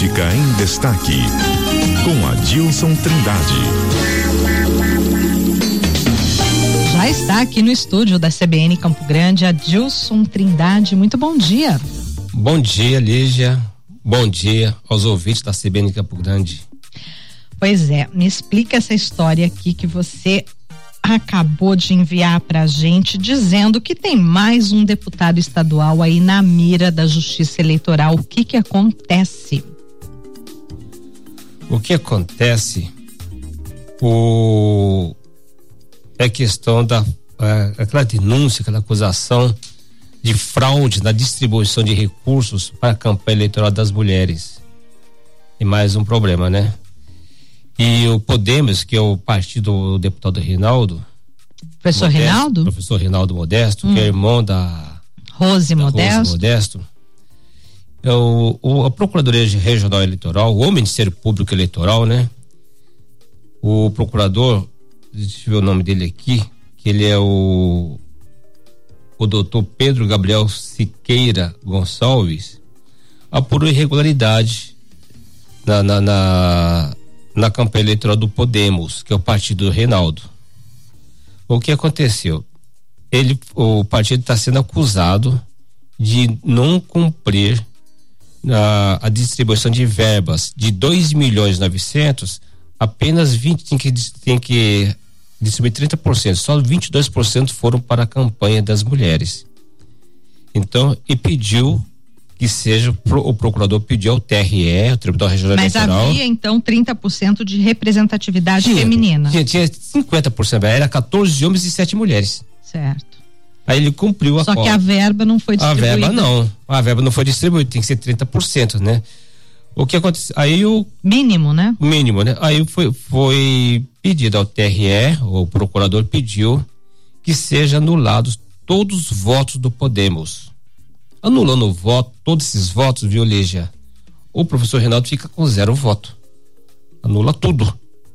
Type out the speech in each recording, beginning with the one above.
Política em Destaque, com Adilson Trindade. Já está aqui no estúdio da CBN Campo Grande, Adilson Trindade. Muito bom dia. Bom dia, Lígia. Bom dia aos ouvintes da CBN Campo Grande. Pois é, me explica essa história aqui que você acabou de enviar para a gente dizendo que tem mais um deputado estadual aí na mira da Justiça Eleitoral. O que que acontece? O que acontece? O é questão da é, aquela denúncia, aquela acusação de fraude na distribuição de recursos para a campanha eleitoral das mulheres. E mais um problema, né? E o Podemos, que é o partido do deputado Reinaldo. Professor Modesto, Reinaldo? Professor Reinaldo Modesto, hum. que é hum. irmão da Rose da Modesto. Rose Modesto. É o, o, a Procuradoria Regional Eleitoral, o Ministério Público Eleitoral, né? O procurador, deixa eu ver o nome dele aqui, que ele é o o doutor Pedro Gabriel Siqueira Gonçalves apurou irregularidade na, na, na, na campanha eleitoral do Podemos, que é o partido do Reinaldo. O que aconteceu? Ele, o partido está sendo acusado de não cumprir a, a distribuição de verbas de 2 milhões e 900, apenas 20 tem que, tem que distribuir 30%, só 22% foram para a campanha das mulheres. Então, e pediu que seja o procurador pediu ao TRE, o Tribunal Regional Mas Eleitoral. Mas havia então 30% de representatividade tinha, feminina. Tinha, tinha 50%, era 14 homens e 7 mulheres. Certo. Aí ele cumpriu a Só que a verba não foi distribuída. A verba não. A verba não foi distribuída, tem que ser 30%, né? O que aconteceu? Aí o mínimo, né? Mínimo, né? Aí foi foi pedido ao TRE, o procurador pediu que seja anulados todos os votos do Podemos Anulando o voto, todos esses votos, viu, Lígia? O professor Reinaldo fica com zero voto. Anula tudo.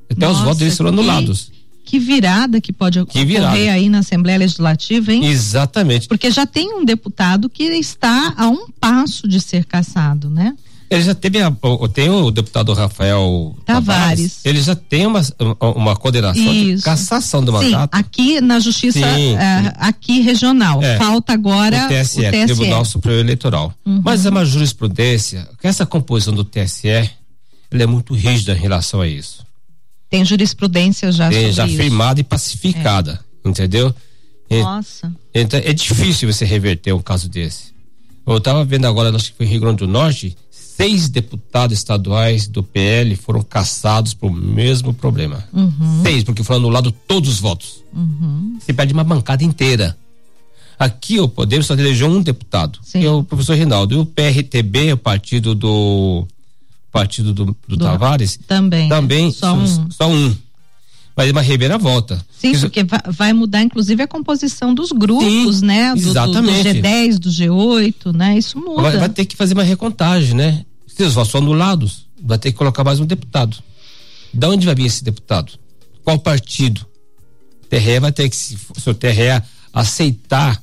Até Nossa, os votos deles serão anulados. Que virada que pode que ocorrer virada. aí na Assembleia Legislativa, hein? Exatamente. Porque já tem um deputado que está a um passo de ser cassado, né? Ele já teve a, tem o deputado Rafael Tavares, Tavares ele já tem uma, uma condenação Isso. de cassação do Sim, mandato. aqui na justiça sim, uh, aqui regional. É. Falta agora o TSE, o TSE. Tribunal Superior Eleitoral. Uhum. Mas é uma jurisprudência que essa composição do TSE ela é muito rígida em relação a isso. Tem jurisprudência já tem, já isso. firmada e pacificada, é. entendeu? Nossa. Então é difícil você reverter um caso desse. Eu estava vendo agora, acho que foi em Rio Grande do Norte, seis deputados estaduais do PL foram cassados pelo mesmo problema. Uhum. Seis, porque foram anulados todos os votos. Uhum. Se perde uma bancada inteira. Aqui o Poder só elegeu um deputado, Sim. que é o professor Reinaldo. E o PRTB, o partido do partido do, do, Tavares, também. Também só, um. Só um vai uma reviravolta. Sim, Isso... porque vai mudar inclusive a composição dos grupos, Sim, né? Do, exatamente. Do, do, G10, do G8, né? Isso muda. Vai, vai, ter que fazer uma recontagem, né? Se os votos são anulados, vai ter que colocar mais um deputado. Da onde vai vir esse deputado? Qual partido? TRE vai ter que, se, o TRE aceitar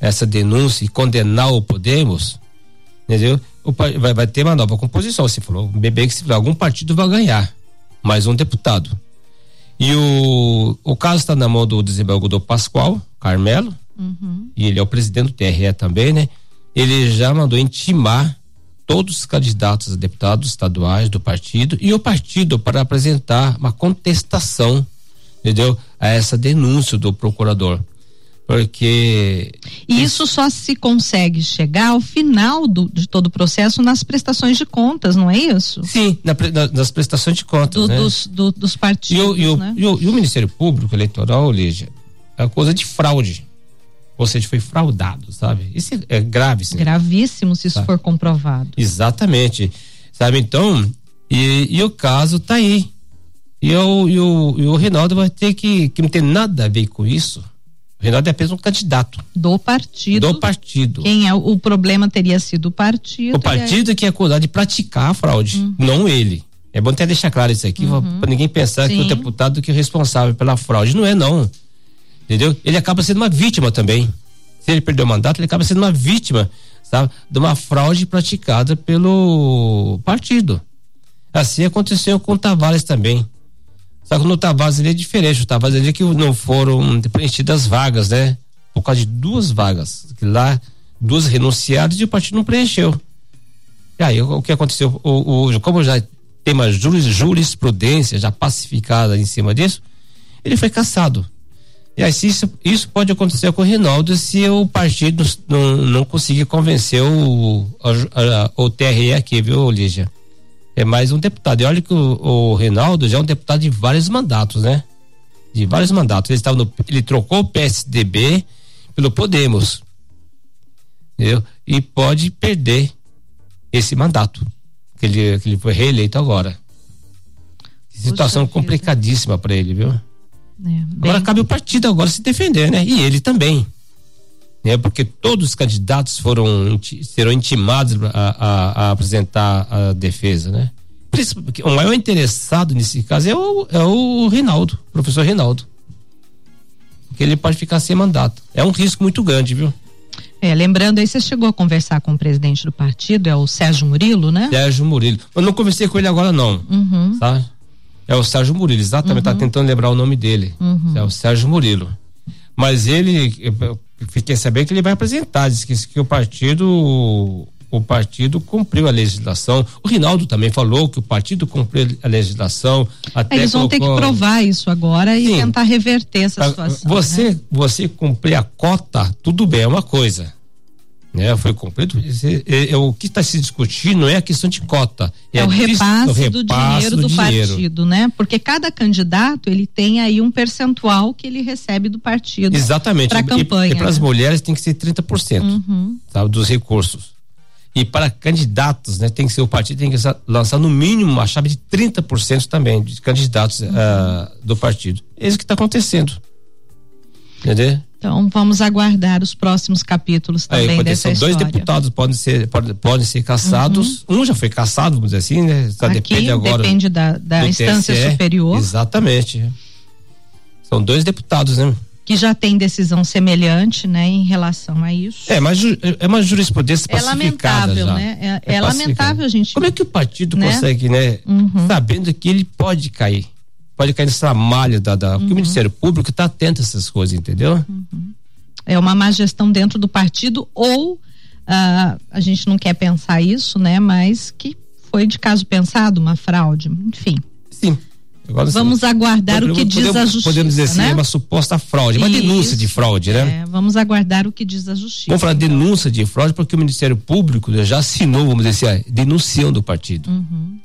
essa denúncia e condenar o Podemos, entendeu? Vai, vai ter uma nova composição. Você falou, bebê que se algum partido vai ganhar mais um deputado. E o, o caso está na mão do desembargador Pascoal Carmelo, uhum. e ele é o presidente do TRE também, né? Ele já mandou intimar todos os candidatos a deputados estaduais do partido e o partido para apresentar uma contestação, entendeu? A essa denúncia do procurador porque e isso só se consegue chegar ao final do, de todo o processo nas prestações de contas, não é isso? Sim, na, na, nas prestações de contas, do, né? dos, do, dos partidos. E o, e, né? e, o, e o, Ministério Público Eleitoral, Lígia, é coisa de fraude. Ou seja, foi fraudado, sabe? Isso é, grave. Sim. Gravíssimo se isso sabe? for comprovado. Exatamente. Sabe, então, e, o caso tá aí. E o, e o, e o Reinaldo vai ter que, que não tem nada a ver com isso Reinaldo é apenas um candidato. Do partido. Do partido. Quem é o problema teria sido o partido. O partido aí... que é acusado de praticar a fraude, uhum. não ele. É bom até deixar claro isso aqui, uhum. para ninguém pensar Sim. que o deputado que é responsável pela fraude. Não é, não. Entendeu? Ele acaba sendo uma vítima também. Se ele perdeu o mandato, ele acaba sendo uma vítima, sabe? De uma fraude praticada pelo partido. Assim aconteceu com o Tavares também. Só que no Tavares ele é diferente. O Tavares ele é que não foram preenchidas vagas, né? Por causa de duas vagas. Que lá, duas renunciadas e o partido não preencheu. E aí, o, o que aconteceu? O, o, como já tem uma jurisprudência já pacificada em cima disso, ele foi caçado. E aí, isso, isso pode acontecer com o Rinaldo se o partido não, não conseguir convencer o, a, a, o TRE aqui, viu, Lígia? É mais um deputado. E olha que o, o Rinaldo já é um deputado de vários mandatos, né? De vários mandatos. Ele, estava no, ele trocou o PSDB pelo Podemos. Entendeu? E pode perder esse mandato. Que ele, que ele foi reeleito agora. Situação complicadíssima para ele, viu? É, agora cabe o partido agora se defender, né? E ele também. Né? Porque todos os candidatos foram serão intimados a, a, a apresentar a defesa, né? O maior interessado nesse caso é o, é o Rinaldo, o professor Rinaldo. Porque ele pode ficar sem mandato. É um risco muito grande, viu? É, lembrando aí, você chegou a conversar com o presidente do partido, é o Sérgio Murilo, né? Sérgio Murilo. Eu não conversei com ele agora, não. Uhum. Tá? É o Sérgio Murilo, exatamente, tá uhum. tá tentando lembrar o nome dele. Uhum. É o Sérgio Murilo. Mas ele, fiquei sabendo que ele vai apresentar, disse que, que o partido o partido cumpriu a legislação. O Rinaldo também falou que o partido cumpriu a legislação. Até Eles vão colocou... ter que provar isso agora e Sim. tentar reverter essa situação. Você, né? você cumprir a cota, tudo bem, é uma coisa né? Foi cumprido. É, é, o que está se discutindo não é a questão de cota. É, é o, repasse o, repasse do dinheiro do, do dinheiro. partido, né? Porque cada candidato ele tem aí um percentual que ele recebe do partido. Exatamente. Para campanha. E, para as né? mulheres tem que ser 30% uhum. tá, dos recursos. E para candidatos, né, tem que ser o partido tem que lançar no mínimo uma chave de 30% também de candidatos uhum. uh, do partido. É isso que está acontecendo. Entendeu? Então vamos aguardar os próximos capítulos também Aí, dessa são história. dois deputados podem ser podem, podem ser caçados. Uhum. Um já foi caçado, vamos dizer assim, né? Só Aqui depende agora. Depende da, da instância TSE. superior. Exatamente. São dois deputados, né? Que já tem decisão semelhante, né, em relação a isso. É, mas é uma jurisprudência é pacificada lamentável, já. né? É, é, é lamentável a gente. Como é que o partido né? consegue, né? Uhum. Sabendo que ele pode cair pode cair nessa malha da, da uhum. o Ministério Público está atento a essas coisas, entendeu? Uhum. É uma má gestão dentro do partido ou uh, a gente não quer pensar isso, né? Mas que foi de caso pensado uma fraude, enfim. Sim. Agora, vamos sim. aguardar podemos, o que diz a justiça. Podemos dizer assim, né? é uma suposta fraude, uma Isso, denúncia de fraude, né? É, vamos aguardar o que diz a justiça. Vamos falar então. denúncia de fraude porque o Ministério Público já assinou, vamos dizer assim, denunciando o partido. Uhum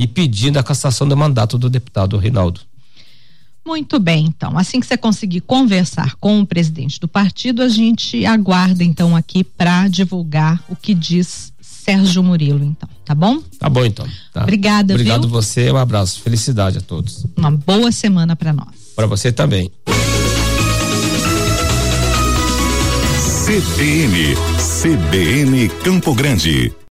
e pedindo a cassação do mandato do deputado Rinaldo. Muito bem, então. Assim que você conseguir conversar com o presidente do partido, a gente aguarda então aqui para divulgar o que diz Sérgio Murilo, então, tá bom? Tá bom, então. Tá. Obrigada, Obrigado viu? você, um abraço, felicidade a todos. Uma boa semana para nós. Para você também. CBN, CBN Campo Grande.